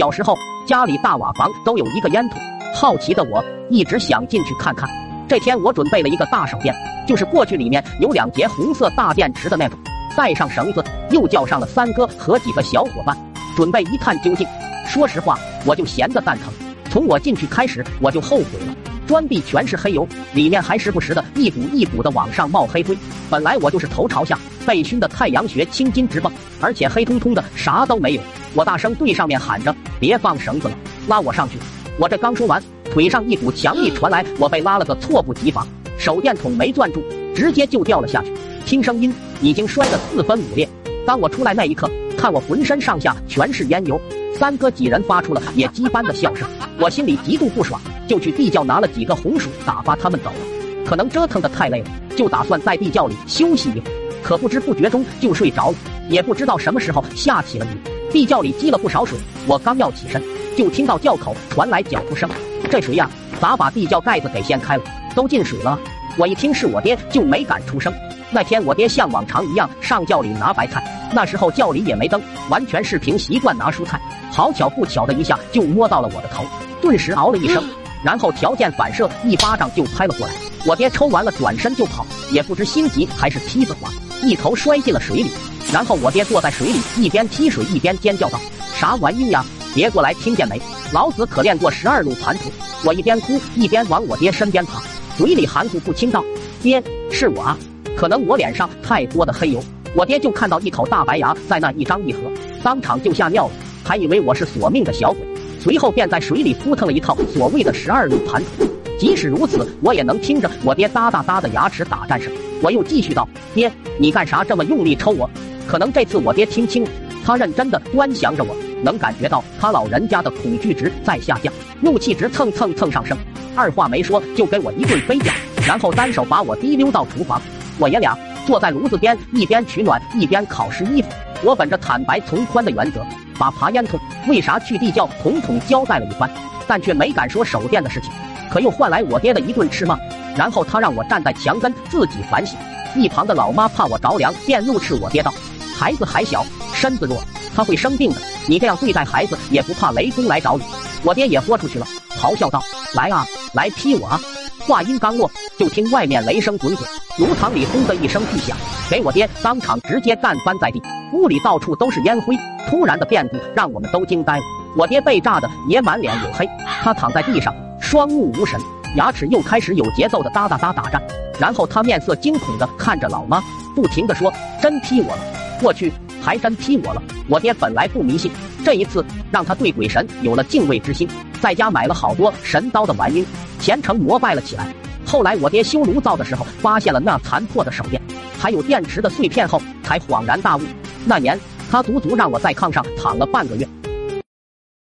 小时候家里大瓦房都有一个烟囱，好奇的我一直想进去看看。这天我准备了一个大手电，就是过去里面有两节红色大电池的那种，带上绳子，又叫上了三哥和几个小伙伴，准备一探究竟。说实话，我就闲得蛋疼。从我进去开始，我就后悔了。砖壁全是黑油，里面还时不时的一股一股的往上冒黑灰。本来我就是头朝下，被熏的太阳穴青筋直蹦，而且黑通通的啥都没有。我大声对上面喊着：“别放绳子了，拉我上去！”我这刚说完，腿上一股强力传来，我被拉了个猝不及防，手电筒没攥住，直接就掉了下去。听声音，已经摔得四分五裂。当我出来那一刻，看我浑身上下全是烟油，三哥几人发出了野鸡般的笑声，我心里极度不爽，就去地窖拿了几个红薯打发他们走了。可能折腾的太累了，就打算在地窖里休息一会儿，可不知不觉中就睡着了，也不知道什么时候下起了雨。地窖里积了不少水，我刚要起身，就听到窖口传来脚步声。这谁呀，咋把地窖盖子给掀开了？都进水了！我一听是我爹，就没敢出声。那天我爹像往常一样上窖里拿白菜，那时候窖里也没灯，完全是凭习惯拿蔬菜。好巧不巧的一下就摸到了我的头，顿时嗷了一声，然后条件反射一巴掌就拍了过来。我爹抽完了转身就跑，也不知心急还是梯子滑，一头摔进了水里。然后我爹坐在水里，一边踢水一边尖叫道：“啥玩意呀？别过来，听见没？老子可练过十二路盘腿！”我一边哭一边往我爹身边爬，嘴里含糊不清道：“爹，是我啊。”可能我脸上太多的黑油，我爹就看到一口大白牙在那一张一合，当场就吓尿了，还以为我是索命的小鬼，随后便在水里扑腾了一套所谓的十二路盘。即使如此，我也能听着我爹哒哒哒的牙齿打战声。我又继续道：“爹，你干啥这么用力抽我？”可能这次我爹听清了，他认真的端详着我，能感觉到他老人家的恐惧值在下降，怒气值蹭蹭蹭上升，二话没说就给我一顿飞脚，然后单手把我提溜到厨房，我爷俩坐在炉子边，一边取暖一边烤湿衣服。我本着坦白从宽的原则，把爬烟囱为啥去地窖统统交代了一番，但却没敢说手电的事情，可又换来我爹的一顿斥骂，然后他让我站在墙根自己反省。一旁的老妈怕我着凉，便怒斥我爹道。孩子还小，身子弱，他会生病的。你这样对待孩子，也不怕雷公来找你？我爹也豁出去了，咆哮道：“来啊，来劈我啊！”话音刚落，就听外面雷声滚滚，炉膛里轰的一声巨响，给我爹当场直接干翻在地。屋里到处都是烟灰，突然的变故让我们都惊呆了。我爹被炸的也满脸黝黑，他躺在地上，双目无神，牙齿又开始有节奏的哒哒哒打颤。然后他面色惊恐的看着老妈，不停的说：“真劈我了！”过去还真劈我了！我爹本来不迷信，这一次让他对鬼神有了。敬畏之心，在家买了。好多神刀的玩意，虔诚膜拜了。起来。后来我爹修炉灶的时候，发现了那残破的手电，还有电池的碎片后，才恍然大悟。那年他足足让我在炕上躺了半个月。